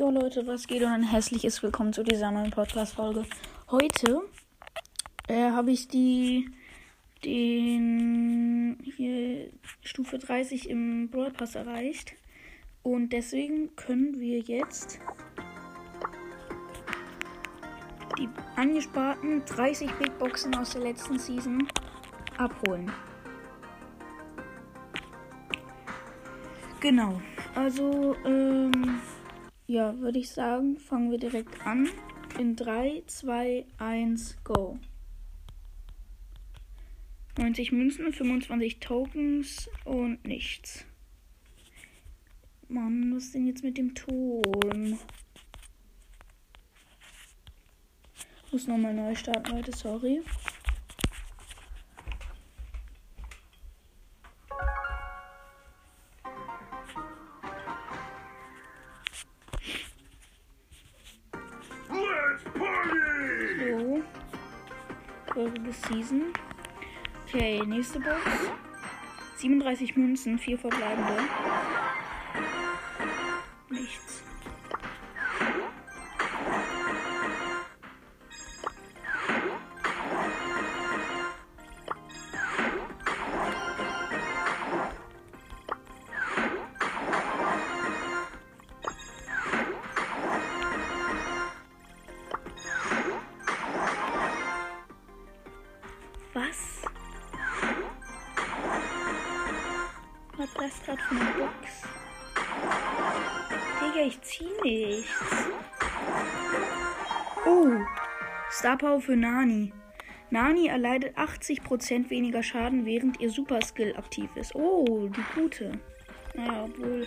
Jo Leute, was geht und ein hässliches Willkommen zu dieser neuen Podcast-Folge. Heute äh, habe ich die den hier Stufe 30 im Brawl Pass erreicht. Und deswegen können wir jetzt die angesparten 30 Big Boxen aus der letzten Season abholen. Genau. Also, ähm, ja, würde ich sagen, fangen wir direkt an. In 3, 2, 1, go. 90 Münzen, 25 Tokens und nichts. Mann, was ist denn jetzt mit dem Ton? Muss nochmal neu starten, Leute, sorry. Des Season. Okay, nächste Box. 37 Münzen, 4 verbleibende. Gerade für eine Box? Digga, ich zieh nichts. Oh, Star Power für Nani. Nani erleidet 80% weniger Schaden, während ihr Super Skill aktiv ist. Oh, die gute. Naja, obwohl.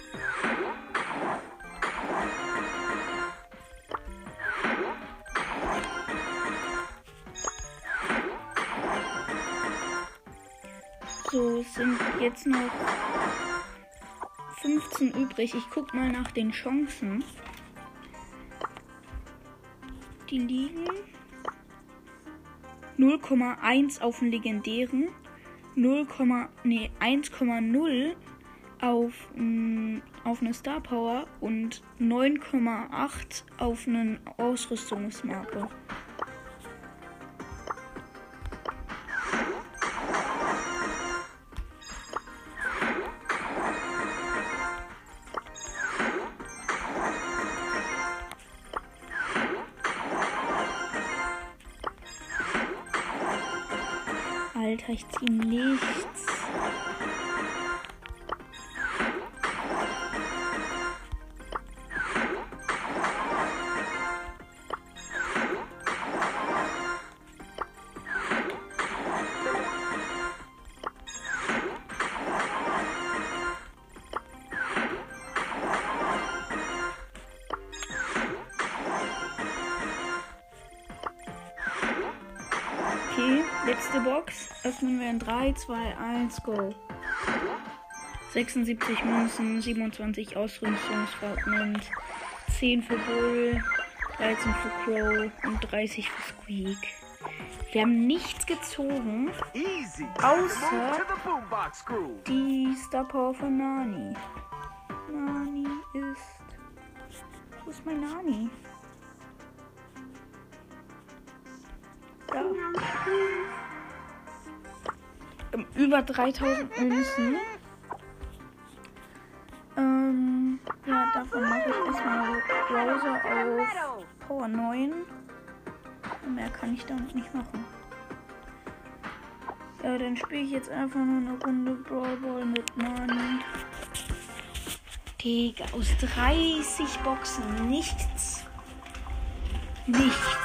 So, es sind jetzt noch 15 übrig. Ich guck mal nach den Chancen. Die liegen 0,1 auf den legendären, 0, nee, 1,0 auf, mm, auf eine Star Power und 9,8 auf einen Ausrüstungsmarke. Alter, ich zieh nichts. Box. Öffnen wir in 3, 2, 1, go. 76 Münzen, 27 Ausrüstungsfragment, 10 für Bull, 13 für Crow und 30 für Squeak. Wir haben nichts gezogen. Außer- die Star Power von Nani. Nani ist. Wo ist mein Nani? Da. Über 3000 Münzen. Ähm, ja, davon mache ich erstmal Browser auf Power 9. Mehr kann ich damit nicht machen. Ja, dann spiele ich jetzt einfach nur eine Runde Brawl Ball mit Nani. Digga, aus 30 Boxen nichts. Nichts.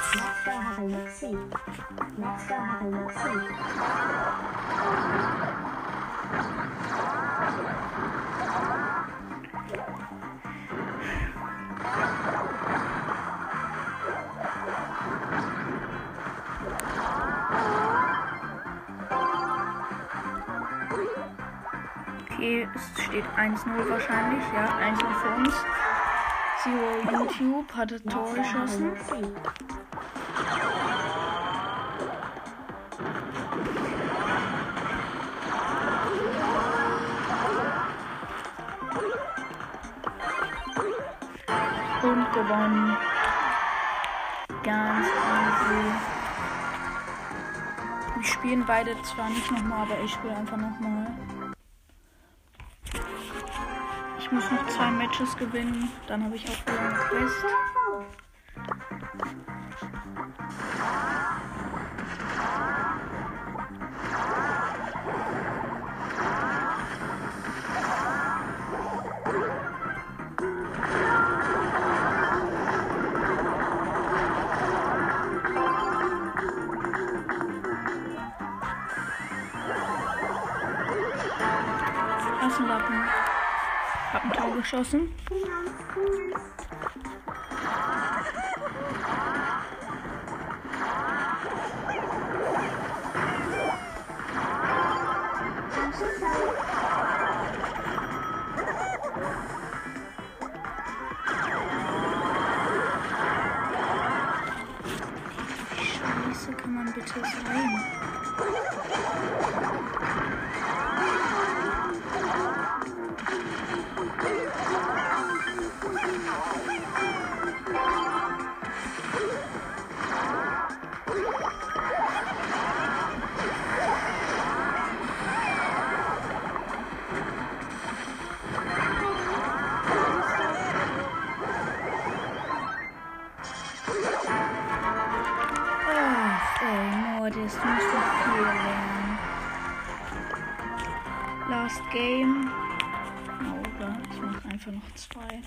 Okay, es steht 1-0 wahrscheinlich. Ja, 1-0 für uns. Zero YouTube hat das Tor geschossen. Gewonnen. Ganz easy. Wir spielen beide zwar nicht nochmal, aber ich spiele einfach nochmal. Ich muss noch zwei Matches gewinnen. Dann habe ich auch wieder eine Quest. Hab Last Game. Oh, oder ich mache einfach noch zwei.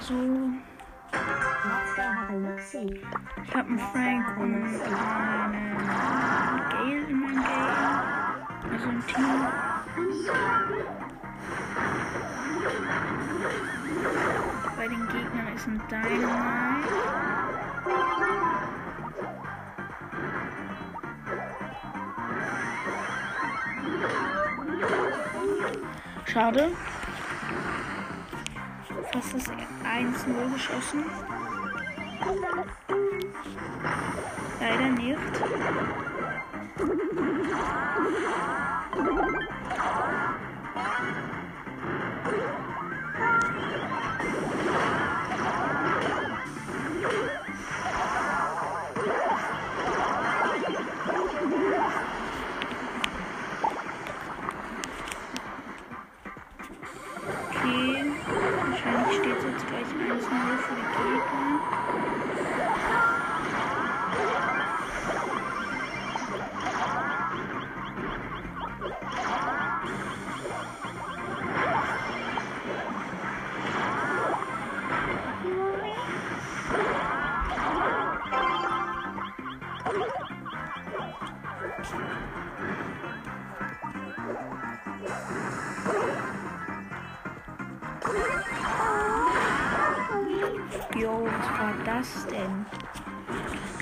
So, ich habe einen Frank und einen Gale in meinem Game. Also im Team. Bei den Gegnern ist ein Dynamite. Schade. Fast das 1-0 geschossen. Leider nicht.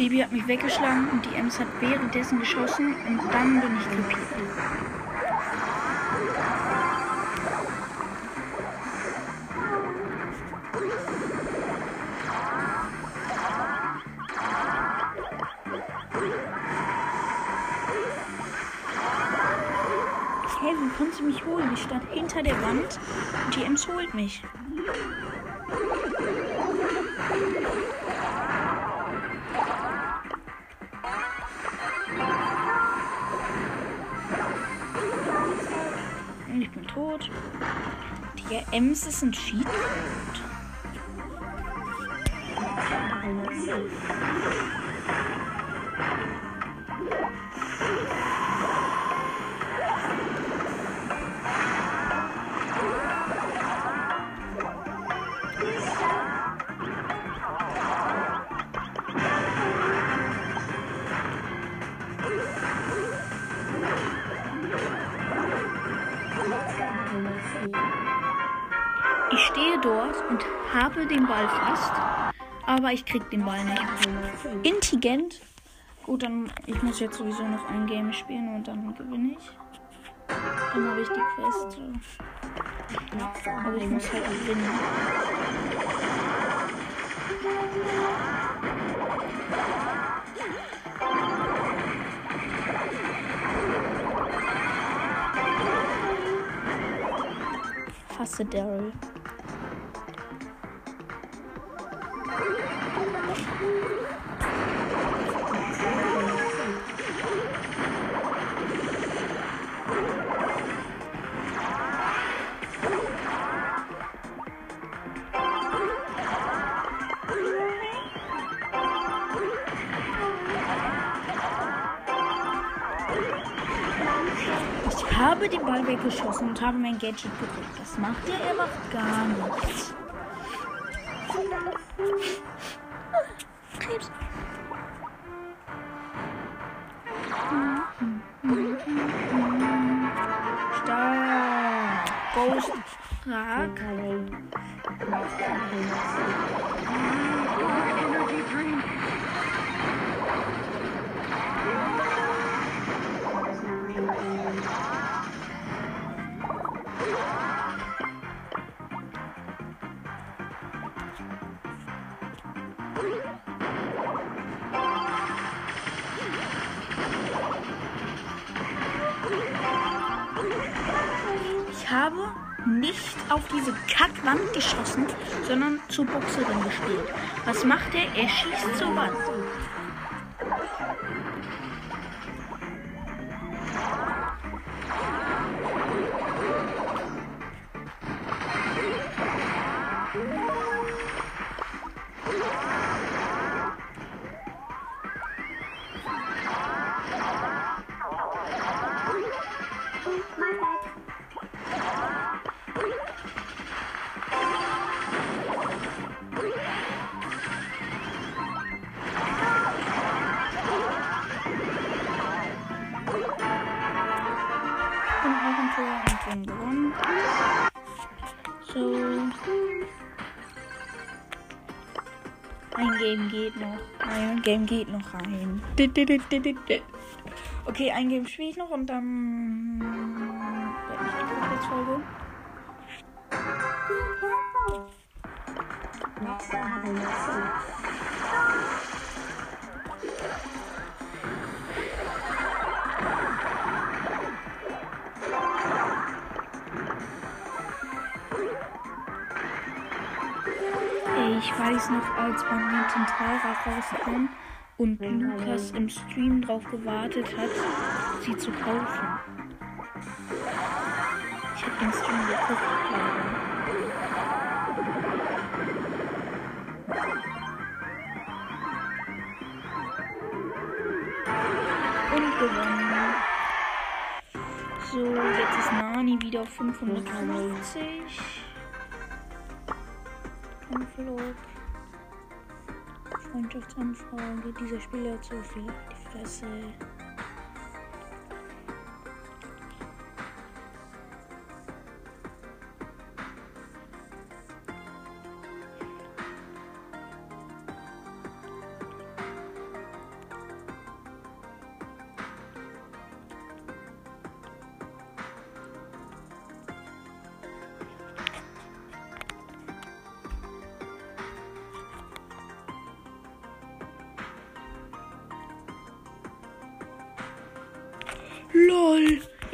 Baby hat mich weggeschlagen und die Ems hat währenddessen geschossen und dann bin ich krepiert. Hey, wie konntest du mich holen? Ich stand hinter der Wand und die Ems holt mich. Bin tot. Die Ems ist ein Cheat und habe den Ball fast, aber ich krieg den Ball nicht. Intelligent. Gut, dann ich muss jetzt sowieso noch ein Game spielen und dann gewinne ich. Dann habe ich die Quest. Aber ich muss halt gewinnen. Hasse Daryl. Ich habe den Ball weggeschossen und habe mein Gadget gedrückt. Das macht er, er macht gar nichts. Stark. Ghost. Habe nicht auf diese Kackwand geschossen, sondern zur Boxerin gespielt. Was macht er? Er schießt zur Wand. Gewonnen. So. Ein Game geht noch. Ein Game geht noch rein. Okay, ein Game spiele ich noch und dann. beende ich die Podcast-Folge. Ich weiß noch, als Badminton Tara rauskam und Lukas im Stream drauf gewartet hat, sie zu kaufen. Ich habe den Stream geguckt, leider. Und gewonnen. So, jetzt ist Nani wieder auf 550. Anflug. Freundschaftsanfrage. Dieser Spieler hat so viel die Fresse.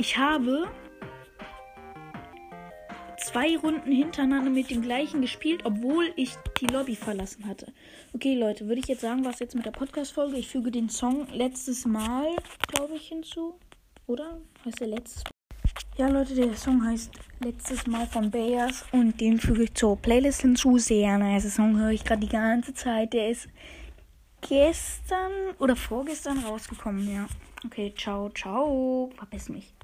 Ich habe zwei Runden hintereinander mit dem gleichen gespielt, obwohl ich die Lobby verlassen hatte. Okay, Leute, würde ich jetzt sagen, was jetzt mit der Podcast-Folge? Ich füge den Song letztes Mal, glaube ich, hinzu. Oder? Heißt der letztes Ja, Leute, der Song heißt Letztes Mal von Bayers und den füge ich zur Playlist hinzu. Sehr nice Song höre ich gerade die ganze Zeit. Der ist gestern oder vorgestern rausgekommen, ja. Okay, ciao, ciao. Verpiss mich.